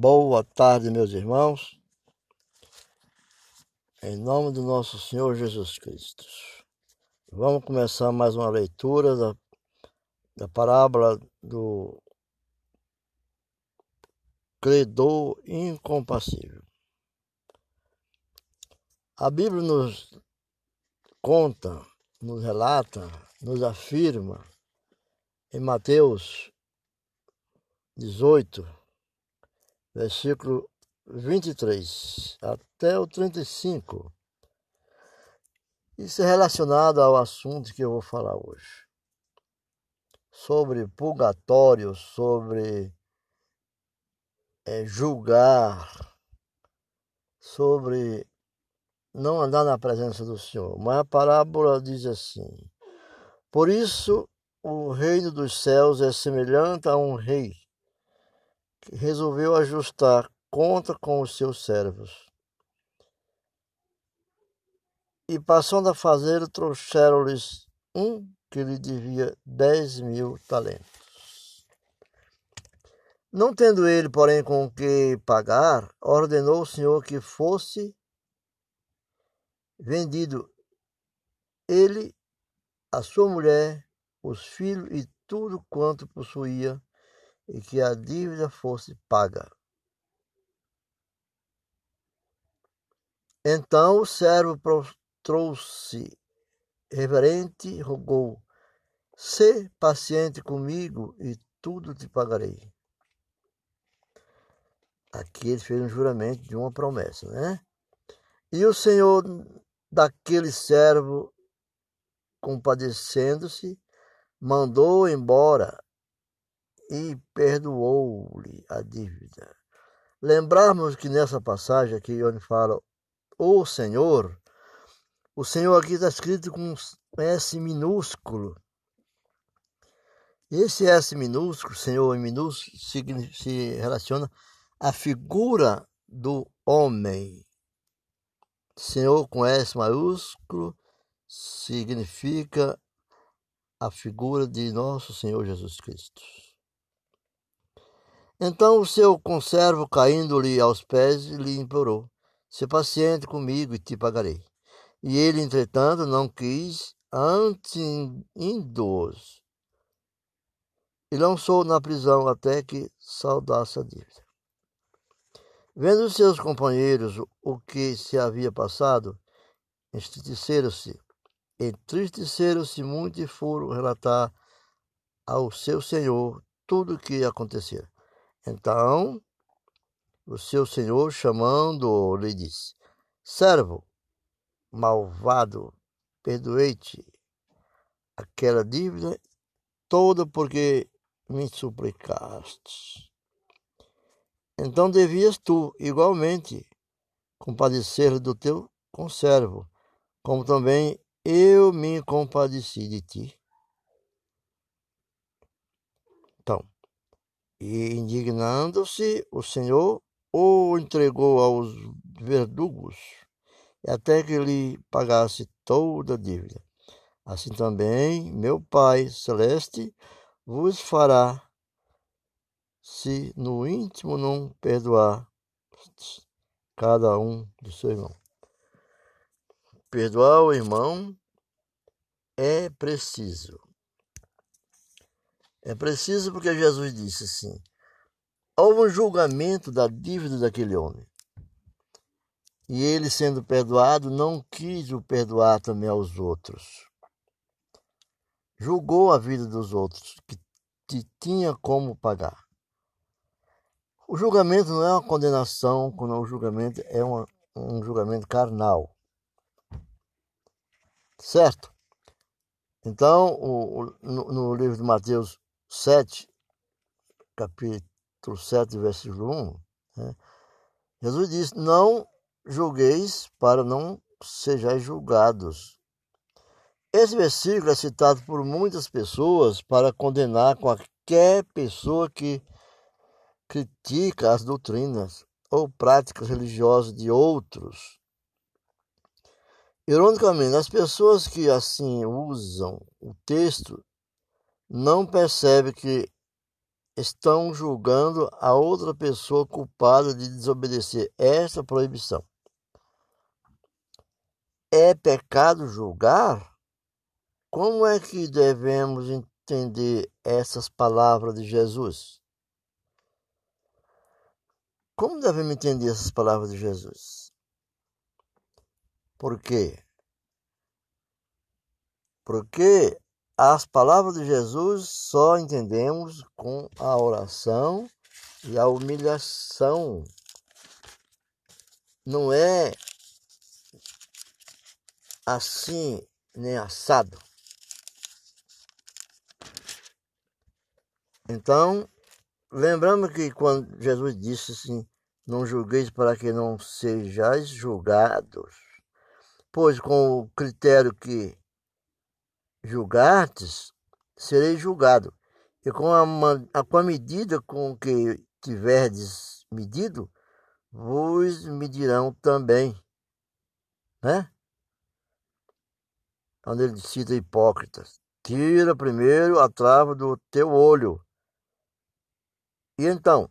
Boa tarde, meus irmãos. Em nome do nosso Senhor Jesus Cristo. Vamos começar mais uma leitura da, da parábola do credor incompassível. A Bíblia nos conta, nos relata, nos afirma em Mateus 18, versículo 23 até o 35. Isso é relacionado ao assunto que eu vou falar hoje. Sobre purgatório, sobre é, julgar, sobre não andar na presença do Senhor. Mas a parábola diz assim: Por isso o reino dos céus é semelhante a um rei resolveu ajustar conta com os seus servos. E passando a fazer, trouxeram-lhes um que lhe devia dez mil talentos. Não tendo ele, porém, com que pagar, ordenou o Senhor que fosse vendido ele, a sua mulher, os filhos e tudo quanto possuía, e que a dívida fosse paga. Então o servo trouxe reverente, rogou: Sê paciente comigo e tudo te pagarei. Aqui ele fez um juramento de uma promessa, né? E o Senhor daquele servo, compadecendo-se, mandou embora e perdoou-lhe a dívida. Lembrarmos que nessa passagem aqui, onde fala o Senhor, o Senhor aqui está escrito com S minúsculo. Esse S minúsculo, Senhor em minúsculo, se relaciona à figura do homem. Senhor com S maiúsculo significa a figura de nosso Senhor Jesus Cristo. Então o seu conservo, caindo-lhe aos pés, lhe implorou: Se paciente comigo e te pagarei. E ele, entretanto, não quis, antes indo-os. E lançou na prisão até que saudasse a dívida. Vendo seus companheiros o que se havia passado, entristeceram-se, entristeceram-se muito e foram relatar ao seu senhor tudo o que acontecera. Então o seu senhor, chamando-o, lhe disse: Servo, malvado, perdoei-te aquela dívida toda porque me suplicaste. Então devias tu, igualmente, compadecer do teu conservo, como também eu me compadeci de ti. Então, e indignando-se, o Senhor o entregou aos verdugos, até que lhe pagasse toda a dívida. Assim também meu Pai Celeste vos fará, se no íntimo não perdoar cada um do seu irmão. Perdoar o irmão é preciso. É preciso porque Jesus disse assim: houve um julgamento da dívida daquele homem. E ele, sendo perdoado, não quis o perdoar também aos outros. Julgou a vida dos outros, que tinha como pagar. O julgamento não é uma condenação, quando o julgamento é uma, um julgamento carnal. Certo? Então, o, no, no livro de Mateus 7, capítulo 7, versículo 1, né? Jesus diz: Não julgueis para não sejais julgados. Esse versículo é citado por muitas pessoas para condenar qualquer pessoa que critica as doutrinas ou práticas religiosas de outros. Ironicamente, as pessoas que assim usam o texto não percebe que estão julgando a outra pessoa culpada de desobedecer esta proibição. É pecado julgar? Como é que devemos entender essas palavras de Jesus? Como devemos entender essas palavras de Jesus? Por quê? Porque as palavras de Jesus só entendemos com a oração e a humilhação. Não é assim nem assado. Então, lembrando que quando Jesus disse assim, não julgueis para que não sejais julgados, pois com o critério que julgastes, serei julgado. E com a, com a medida com que tiverdes medido, vos medirão também. Né? Quando ele cita hipócritas. Tira primeiro a trava do teu olho. E então,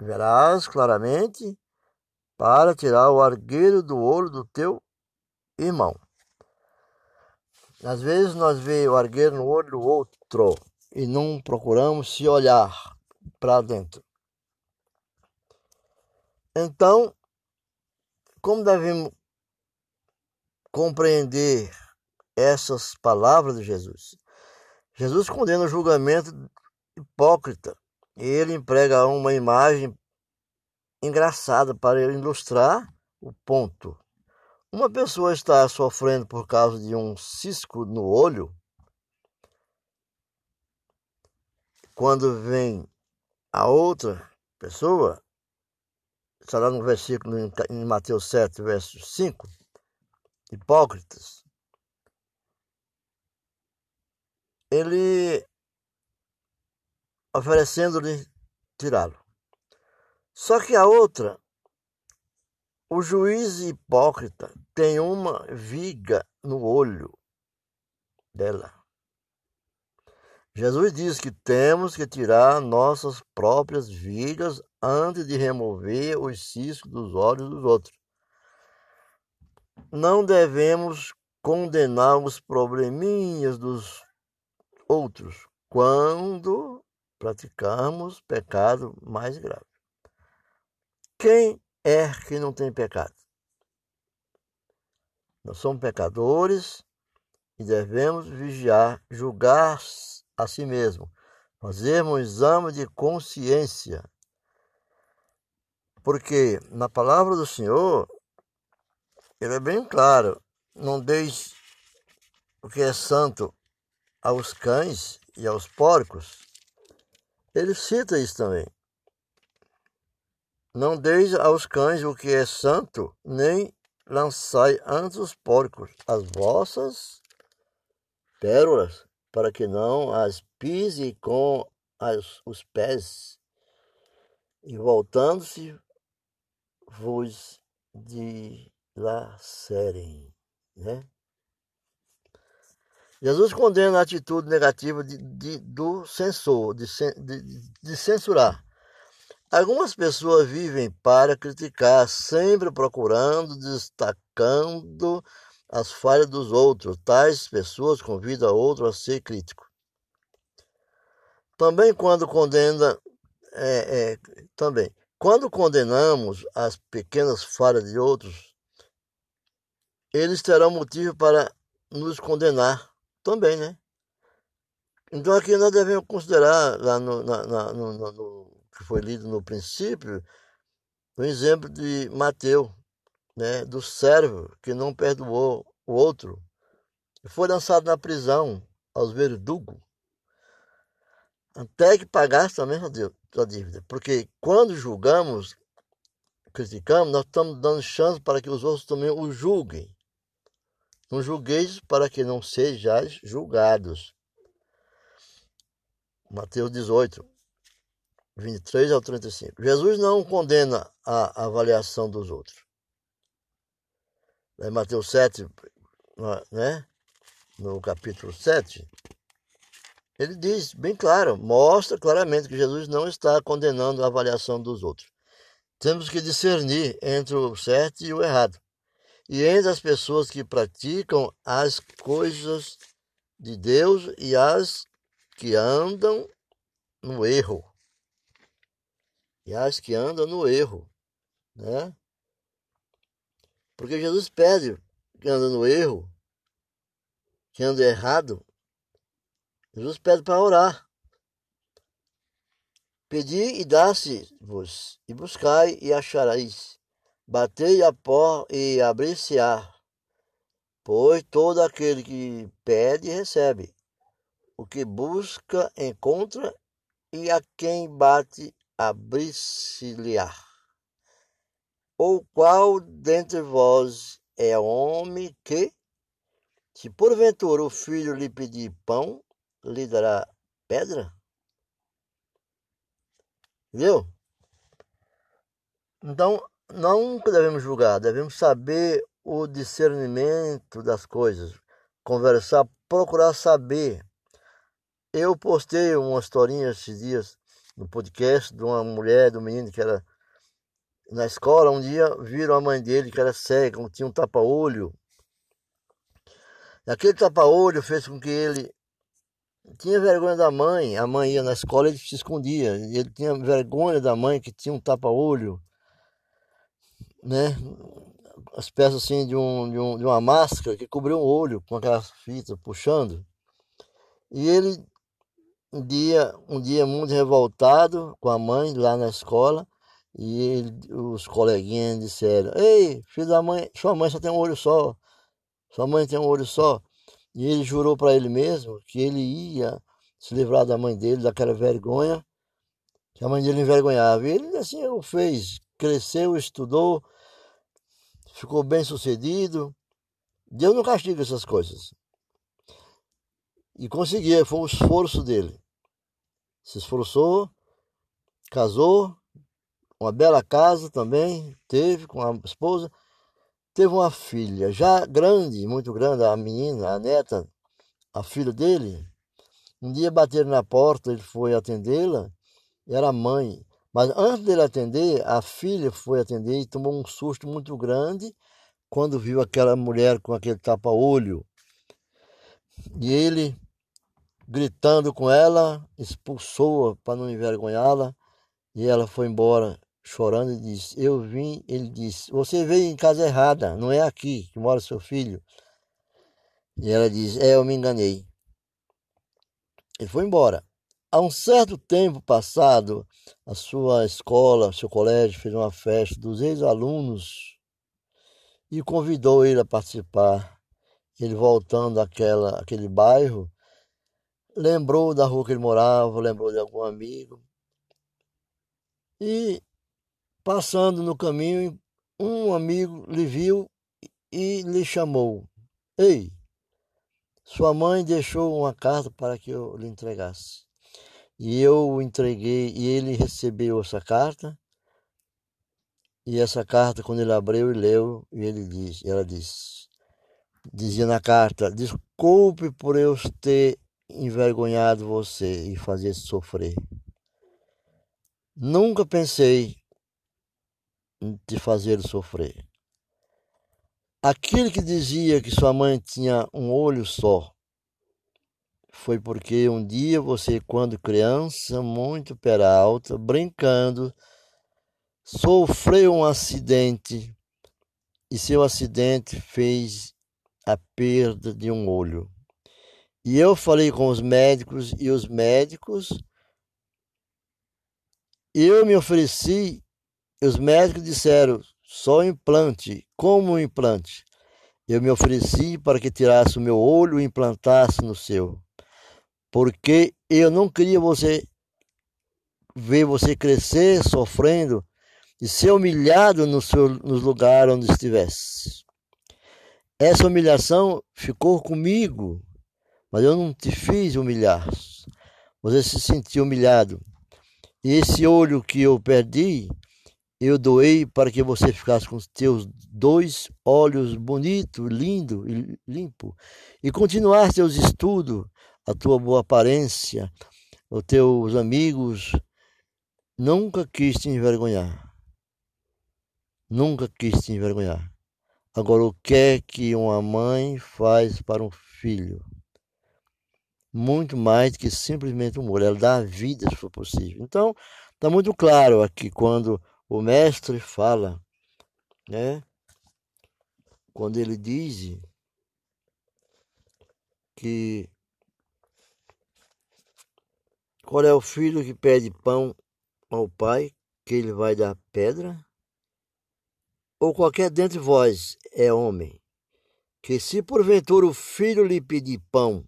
verás claramente para tirar o argueiro do olho do teu irmão. Às vezes nós vemos o argueiro no olho do outro e não procuramos se olhar para dentro. Então, como devemos compreender essas palavras de Jesus? Jesus condena o julgamento hipócrita e ele emprega uma imagem engraçada para ilustrar o ponto. Uma pessoa está sofrendo por causa de um cisco no olho, quando vem a outra pessoa, está lá no versículo em Mateus 7, verso 5, hipócritas, ele oferecendo-lhe tirá-lo. Só que a outra o juiz hipócrita tem uma viga no olho dela. Jesus diz que temos que tirar nossas próprias vigas antes de remover os ciscos dos olhos dos outros. Não devemos condenar os probleminhas dos outros quando praticamos pecado mais grave. Quem é que não tem pecado. Nós somos pecadores e devemos vigiar, julgar a si mesmo, fazer um exame de consciência. Porque na palavra do Senhor, ele é bem claro: não deis o que é santo aos cães e aos porcos. Ele cita isso também. Não deis aos cães o que é santo, nem lançai ante os porcos as vossas pérolas, para que não as pise com as, os pés, e voltando-se vos dilacerem. Né? Jesus condena a atitude negativa de, de, do censor, de, de, de censurar Algumas pessoas vivem para criticar, sempre procurando, destacando as falhas dos outros. Tais pessoas convidam outro a ser crítico. Também quando condena, é, é, também quando condenamos as pequenas falhas de outros, eles terão motivo para nos condenar também, né? Então aqui nós devemos considerar lá no, na, na, no, no que foi lido no princípio, o exemplo de Mateus, né, do servo que não perdoou o outro, foi lançado na prisão aos verdugos, até que pagasse também a dívida. Porque quando julgamos, criticamos, nós estamos dando chance para que os outros também o julguem. Não julgueis para que não sejais julgados. Mateus 18. 23 ao 35. Jesus não condena a avaliação dos outros. Em Mateus 7, né? no capítulo 7, ele diz bem claro, mostra claramente que Jesus não está condenando a avaliação dos outros. Temos que discernir entre o certo e o errado. E entre as pessoas que praticam as coisas de Deus e as que andam no erro. As que andam no erro, né? Porque Jesus pede que anda no erro, que anda errado. Jesus pede para orar. Pedi e dá-se-vos, e buscai e achareis. Batei a pó e abrir-se-á. Pois todo aquele que pede, recebe. O que busca, encontra, e a quem bate, abrir-se-lhe-á. Ou qual dentre vós é homem que, se porventura o filho lhe pedir pão, lhe dará pedra? Viu? Então, nunca devemos julgar, devemos saber o discernimento das coisas, conversar, procurar saber. Eu postei uma historinha esses dias no podcast de uma mulher, um menino que era na escola. Um dia viram a mãe dele que era cega, tinha um tapa-olho. Aquele tapa-olho fez com que ele tinha vergonha da mãe. A mãe ia na escola e ele se escondia. Ele tinha vergonha da mãe que tinha um tapa-olho, né? As peças assim de, um, de, um, de uma máscara que cobriu o olho com aquelas fitas puxando. E ele um dia, um dia muito revoltado com a mãe lá na escola, e ele, os coleguinhas disseram: Ei, filho da mãe, sua mãe só tem um olho só. Sua mãe tem um olho só. E ele jurou para ele mesmo que ele ia se livrar da mãe dele, daquela vergonha, que a mãe dele envergonhava. E ele assim o fez. Cresceu, estudou, ficou bem sucedido. Deus não castiga essas coisas. E conseguia, foi o esforço dele. Se esforçou, casou, uma bela casa também, teve com a esposa, teve uma filha, já grande, muito grande, a menina, a neta, a filha dele. Um dia bateram na porta, ele foi atendê-la, era a mãe. Mas antes dele atender, a filha foi atender e tomou um susto muito grande quando viu aquela mulher com aquele tapa-olho. E ele, gritando com ela, expulsou-a para não envergonhá-la, e ela foi embora chorando e disse: Eu vim. Ele disse: Você veio em casa errada, não é aqui que mora seu filho. E ela diz: É, eu me enganei. Ele foi embora. Há um certo tempo passado, a sua escola, seu colégio fez uma festa dos ex-alunos e convidou ele a participar. Ele voltando àquela, àquele bairro, lembrou da rua que ele morava, lembrou de algum amigo. E Passando no caminho, um amigo lhe viu e lhe chamou: Ei, sua mãe deixou uma carta para que eu lhe entregasse. E eu o entreguei e ele recebeu essa carta. E essa carta, quando ele abriu e leu, e ele disse, ela disse, dizia na carta: Desculpe por eu ter envergonhado você e fazer sofrer. Nunca pensei de fazer sofrer. Aquele que dizia que sua mãe tinha um olho só, foi porque um dia você, quando criança, muito peralta, brincando, sofreu um acidente e seu acidente fez a perda de um olho. E eu falei com os médicos e os médicos, eu me ofereci os médicos disseram: só implante. Como implante? Eu me ofereci para que tirasse o meu olho e implantasse no seu. Porque eu não queria você ver você crescer sofrendo e ser humilhado no, seu, no lugar onde estivesse. Essa humilhação ficou comigo, mas eu não te fiz humilhar. Você se sentiu humilhado. E esse olho que eu perdi, eu doei para que você ficasse com os teus dois olhos bonito, lindo e limpo, e continuar seus estudos, a tua boa aparência, os teus amigos, nunca quis te envergonhar. Nunca quis te envergonhar. Agora, o que é que uma mãe faz para um filho? Muito mais do que simplesmente amor. Ela dá vida, se for possível. Então, está muito claro aqui quando o mestre fala, né? Quando ele diz que qual é o filho que pede pão ao pai, que ele vai dar pedra? Ou qualquer dentre vós é homem, que se porventura o filho lhe pedir pão,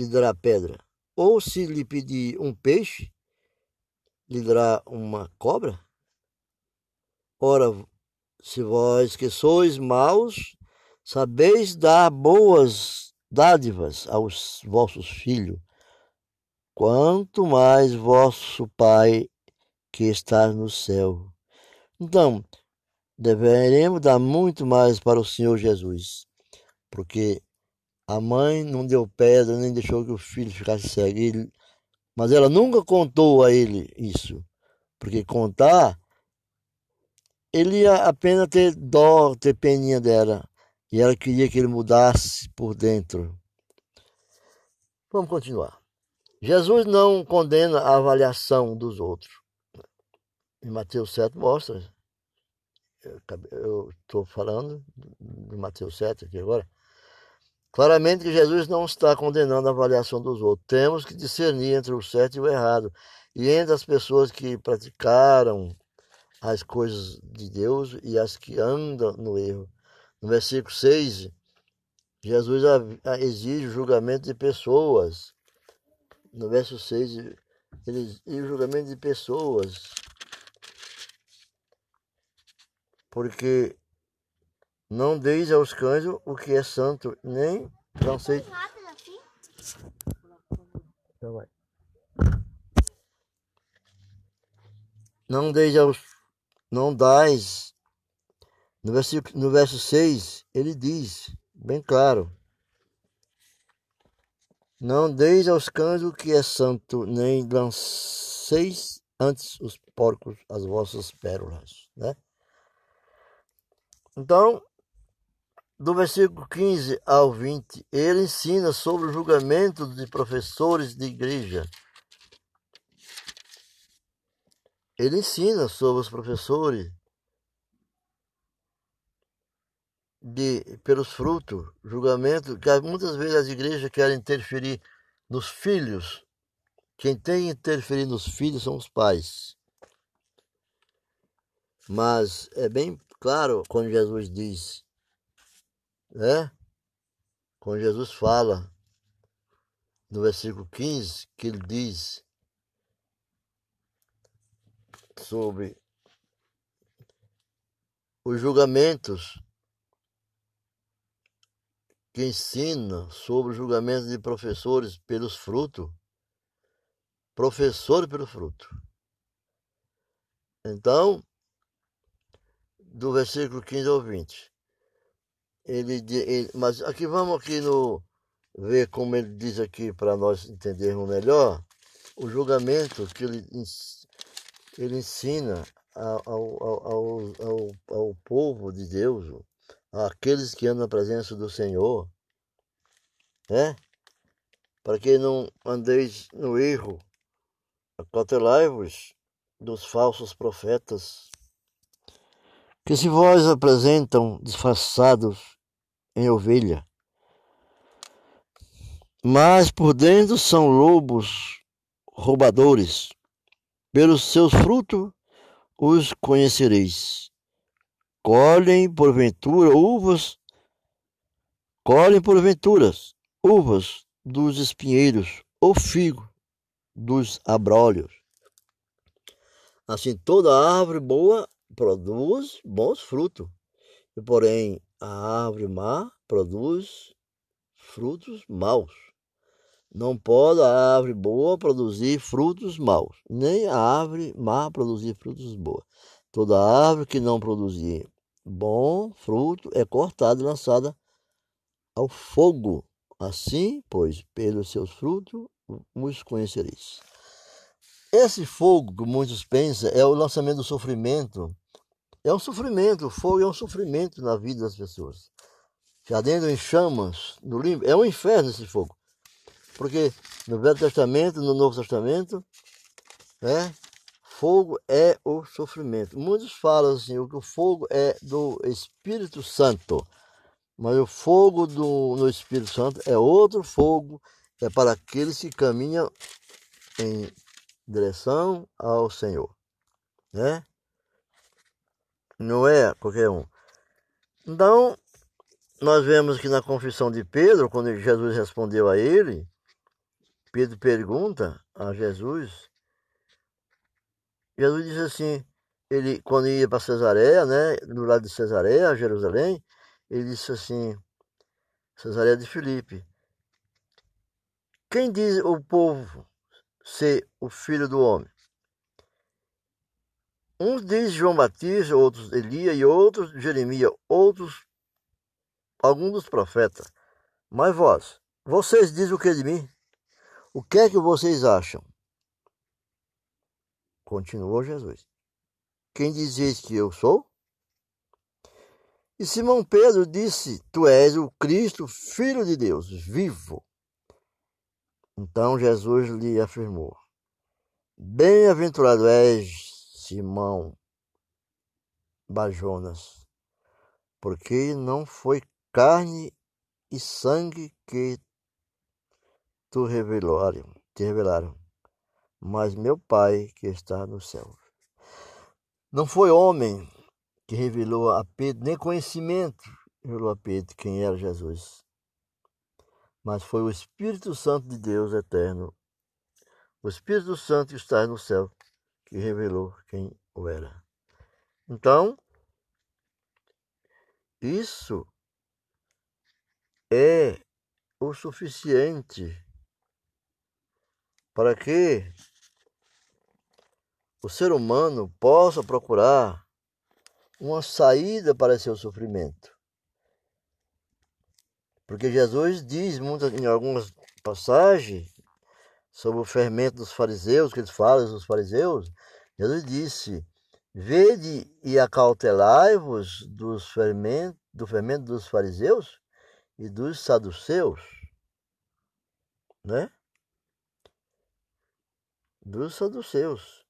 lhe dará pedra, ou se lhe pedir um peixe, lhe dará uma cobra? Ora, se vós que sois maus, sabeis dar boas dádivas aos vossos filhos, quanto mais vosso Pai que está no céu. Então, deveremos dar muito mais para o Senhor Jesus, porque a mãe não deu pedra, nem deixou que o filho ficasse cego, ele, mas ela nunca contou a ele isso, porque contar, ele ia apenas ter dó, ter peninha dela, e ela queria que ele mudasse por dentro. Vamos continuar. Jesus não condena a avaliação dos outros. Em Mateus 7 mostra. Eu estou falando de Mateus 7 aqui agora. Claramente que Jesus não está condenando a avaliação dos outros. Temos que discernir entre o certo e o errado. E entre as pessoas que praticaram as coisas de Deus e as que andam no erro. No versículo 6, Jesus exige o julgamento de pessoas. No verso 6, ele exige o julgamento de pessoas. Porque não deis aos cães o que é santo, nem não sei. Então vai. Não deis aos. Não dais. No, versículo, no verso 6, ele diz, bem claro. Não deis aos cães o que é santo, nem lanceis antes os porcos as vossas pérolas, né? Então, do versículo 15 ao 20, ele ensina sobre o julgamento de professores de igreja. Ele ensina sobre os professores de pelos frutos, julgamento, que muitas vezes as igrejas querem interferir nos filhos. Quem tem que interferir nos filhos são os pais. Mas é bem claro quando Jesus diz, né? Quando Jesus fala no versículo 15, que ele diz sobre os julgamentos que ensina sobre o julgamento de professores pelos frutos. Professor pelo fruto. Então, do versículo 15 ao 20. Ele, ele, mas aqui vamos aqui no ver como ele diz aqui para nós entendermos melhor o julgamento que ele, ele ensina ao, ao, ao, ao, povo de Deus, aqueles que andam na presença do Senhor, né? Para que não andeis no erro, acautelai-vos dos falsos profetas, que se vós apresentam disfarçados em ovelha, mas por dentro são lobos roubadores, pelos seus frutos os conhecereis. Colhem porventura uvas, colhem porventuras uvas dos espinheiros, ou figo dos abrolhos. Assim, toda árvore boa produz bons frutos, e porém a árvore má produz frutos maus. Não pode a árvore boa produzir frutos maus, nem a árvore má produzir frutos boas. Toda árvore que não produzir bom fruto é cortada e lançada ao fogo. Assim, pois, pelos seus frutos os conhecereis. Esse fogo que muitos pensam é o lançamento do sofrimento. É um sofrimento, o fogo é um sofrimento na vida das pessoas. Já dentro em chamas, no limbo, é um inferno esse fogo. Porque no Velho Testamento, no Novo Testamento, né, fogo é o sofrimento. Muitos falam assim, que o fogo é do Espírito Santo. Mas o fogo do, no Espírito Santo é outro fogo, é para aqueles que caminham em direção ao Senhor. Né? Não é qualquer um. Então, nós vemos que na confissão de Pedro, quando Jesus respondeu a ele, Pedro pergunta a Jesus, Jesus disse assim, ele quando ia para Cesareia, né, do lado de Cesareia, Jerusalém, ele disse assim, Cesareia de Filipe, quem diz o povo ser o filho do homem? Uns dizem João Batista, outros Elias e outros Jeremias, outros alguns dos profetas. Mas vós, vocês dizem o que de mim? O que é que vocês acham? Continuou Jesus. Quem dizeis que eu sou? E Simão Pedro disse: Tu és o Cristo, filho de Deus, vivo. Então Jesus lhe afirmou: Bem-aventurado és, Simão Bajonas, porque não foi carne e sangue que tu revelaram, te revelaram, mas meu Pai que está no céu. Não foi homem que revelou a Pedro, nem conhecimento revelou a Pedro quem era Jesus. Mas foi o Espírito Santo de Deus eterno, o Espírito Santo que está no céu, que revelou quem o era. Então, isso é o suficiente para que o ser humano possa procurar uma saída para seu sofrimento. Porque Jesus diz em algumas passagens sobre o fermento dos fariseus, que eles falam dos fariseus, Jesus disse: Vede e acautelai-vos fermento, do fermento dos fariseus e dos saduceus, né? Dos saduceus.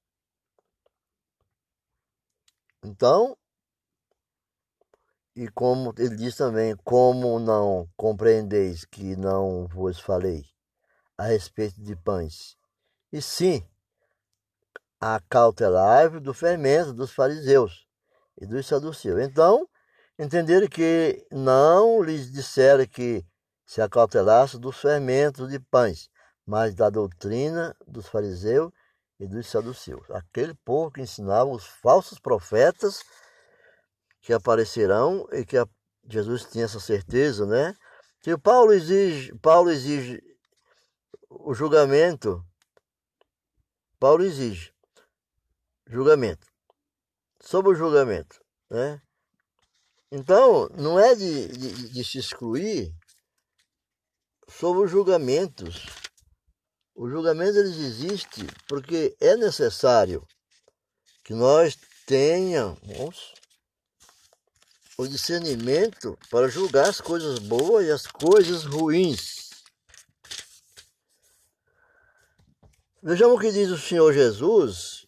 Então, e como ele diz também, como não compreendeis que não vos falei a respeito de pães, e sim acautelai do fermento dos fariseus e dos saduceus. Então, entenderam que não lhes disseram que se acautelasse dos fermentos de pães, mas da doutrina dos fariseus e dos saduceus. Aquele povo que ensinava os falsos profetas que aparecerão e que a, Jesus tinha essa certeza, né? Que Paulo exige, Paulo exige o julgamento. Paulo exige julgamento. Sobre o julgamento, né? Então, não é de, de, de se excluir sobre os julgamentos. Os julgamentos eles existem porque é necessário que nós tenhamos o discernimento para julgar as coisas boas e as coisas ruins. Vejamos o que diz o Senhor Jesus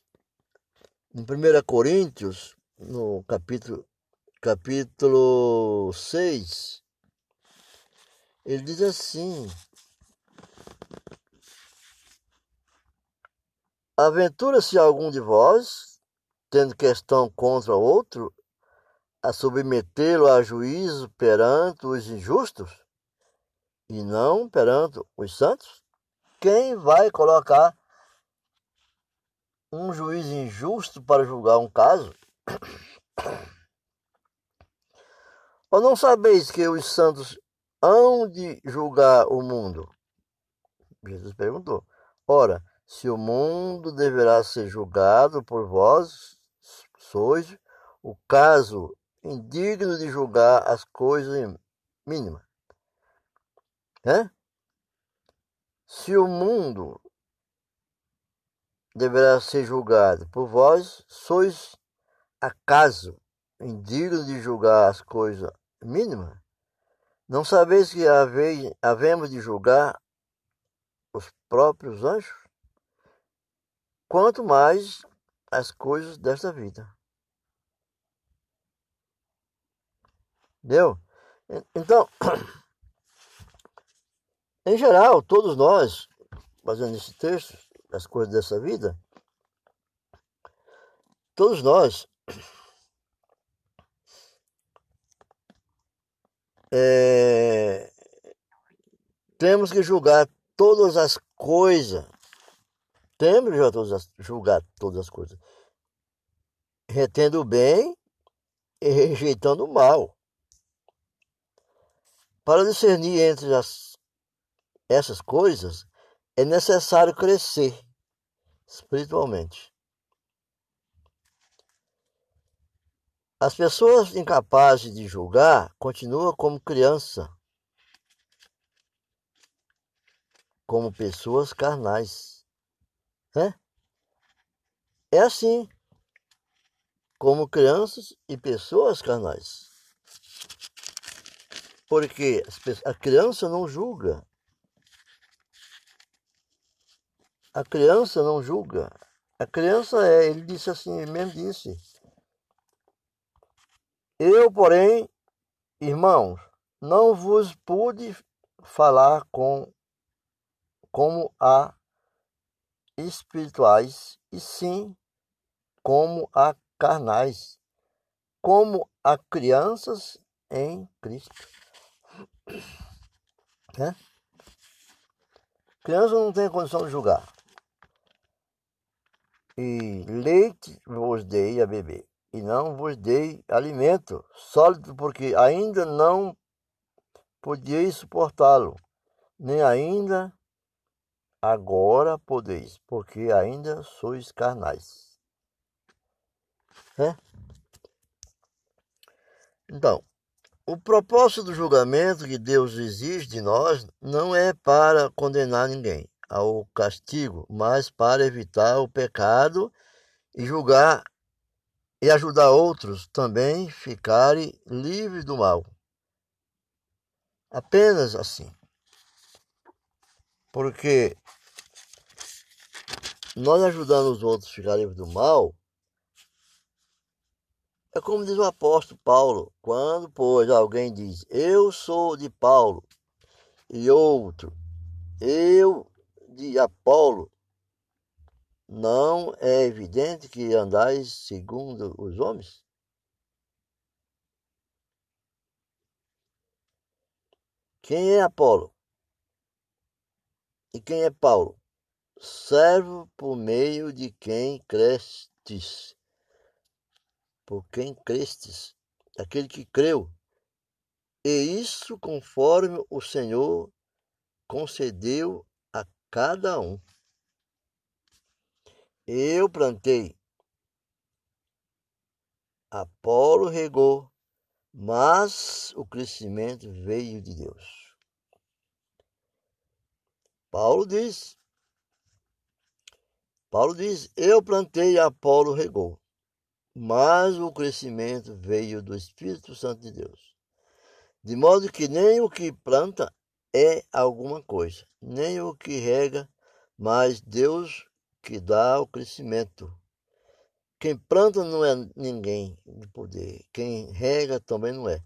em 1 Coríntios, no capítulo, capítulo 6. Ele diz assim: Aventura-se algum de vós, tendo questão contra outro, a submetê-lo a juízo perante os injustos e não perante os santos? Quem vai colocar um juiz injusto para julgar um caso? Ou não sabeis que os santos hão de julgar o mundo? Jesus perguntou. Ora, se o mundo deverá ser julgado por vós, sois o caso indigno de julgar as coisas mínimas. Né? Se o mundo deverá ser julgado por vós, sois acaso indignos de julgar as coisas mínimas? Não sabeis que havemos de julgar os próprios anjos? Quanto mais as coisas desta vida. Entendeu? Então, em geral, todos nós, fazendo esse texto, as coisas dessa vida, todos nós é, temos que julgar todas as coisas. Temos que julgar todas as coisas. Retendo o bem e rejeitando o mal. Para discernir entre as, essas coisas, é necessário crescer espiritualmente. As pessoas incapazes de julgar continuam como criança, como pessoas carnais. É, é assim, como crianças e pessoas carnais. Porque a criança não julga, A criança não julga. A criança é, ele disse assim, ele mesmo disse. Eu, porém, irmãos, não vos pude falar com como a espirituais, e sim como a carnais, como a crianças em Cristo. Né? Criança não tem condição de julgar e leite vos dei a beber, e não vos dei alimento sólido, porque ainda não podieis suportá-lo, nem ainda agora podeis, porque ainda sois carnais. É? Então, o propósito do julgamento que Deus exige de nós não é para condenar ninguém, ao castigo, mas para evitar o pecado e julgar e ajudar outros também ficarem livres do mal. Apenas assim. Porque nós ajudando os outros a ficarem livres do mal, é como diz o apóstolo Paulo, quando, pois, alguém diz, eu sou de Paulo, e outro, eu de Apolo, não é evidente que andais segundo os homens? Quem é Apolo? E quem é Paulo? Servo por meio de quem crestes. Por quem crestes? Aquele que creu. E isso conforme o Senhor concedeu cada um. Eu plantei, Apolo regou, mas o crescimento veio de Deus. Paulo diz, Paulo diz, eu plantei, Apolo regou, mas o crescimento veio do Espírito Santo de Deus. De modo que nem o que planta é alguma coisa, nem o que rega, mas Deus que dá o crescimento. Quem planta não é ninguém de poder, quem rega também não é.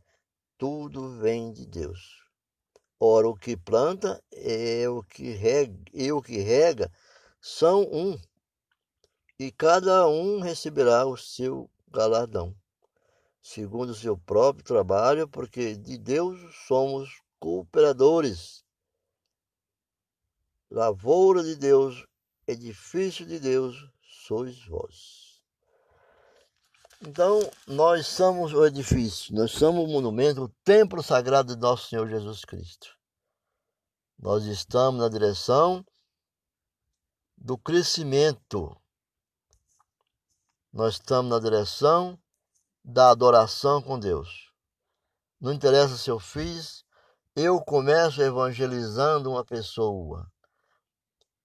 Tudo vem de Deus. Ora, o que planta é o que rega, e o que rega são um, e cada um receberá o seu galardão, segundo o seu próprio trabalho, porque de Deus somos cooperadores. Lavoura de Deus, edifício de Deus, sois vós. Então, nós somos o edifício, nós somos o monumento, o templo sagrado de nosso Senhor Jesus Cristo. Nós estamos na direção do crescimento. Nós estamos na direção da adoração com Deus. Não interessa se eu fiz eu começo evangelizando uma pessoa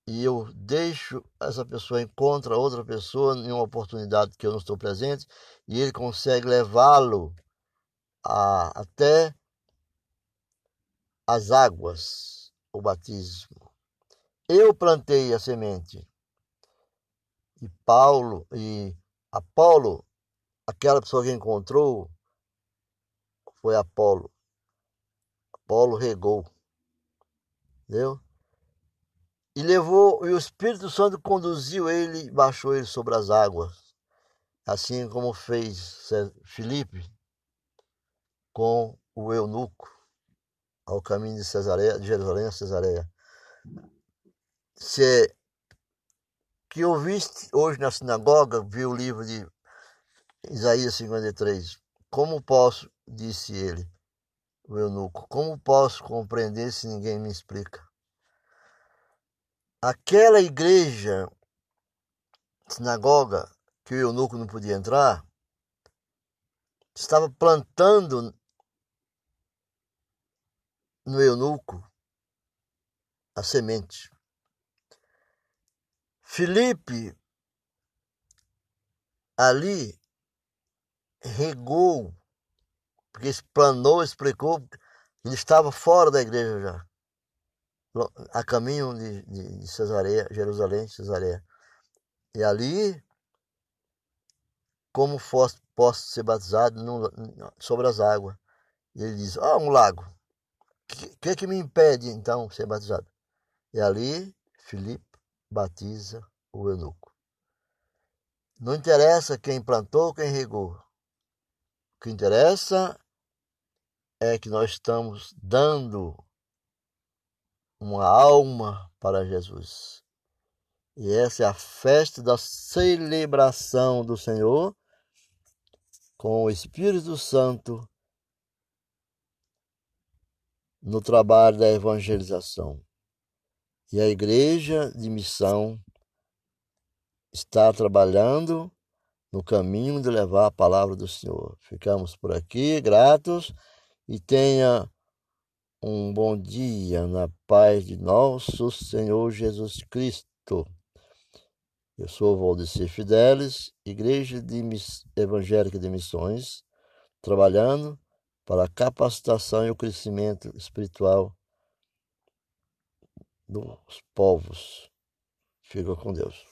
e eu deixo essa pessoa encontra outra pessoa em uma oportunidade que eu não estou presente e ele consegue levá-lo até as águas, o batismo. Eu plantei a semente e Paulo e Apolo, aquela pessoa que encontrou, foi Apolo. Apolo regou. Entendeu? E levou, e o Espírito Santo conduziu ele, baixou ele sobre as águas, assim como fez Filipe com o eunuco ao caminho de Cesareia, de Jerusalém a Cesareia. Se que ouviste hoje na sinagoga, viu o livro de Isaías 53. Como posso, disse ele, o eunuco, como posso compreender se ninguém me explica? Aquela igreja, sinagoga, que o eunuco não podia entrar, estava plantando no eunuco a semente. Felipe ali regou, porque explanou, explicou, ele estava fora da igreja já, a caminho de, de, de Cesareia, Jerusalém, Cesareia. E ali, como fosse, posso ser batizado no, sobre as águas. Ele diz, ah, um lago. O que, que, que me impede, então, ser batizado? E ali, Filipe batiza o eunuco. Não interessa quem plantou, quem regou. O que interessa é que nós estamos dando uma alma para Jesus. E essa é a festa da celebração do Senhor com o Espírito Santo no trabalho da evangelização. E a igreja de missão está trabalhando no caminho de levar a palavra do Senhor. Ficamos por aqui, gratos, e tenha um bom dia na paz de nosso Senhor Jesus Cristo. Eu sou Valdecir Fidelis, Igreja de Evangélica de Missões, trabalhando para a capacitação e o crescimento espiritual dos povos. Fica com Deus.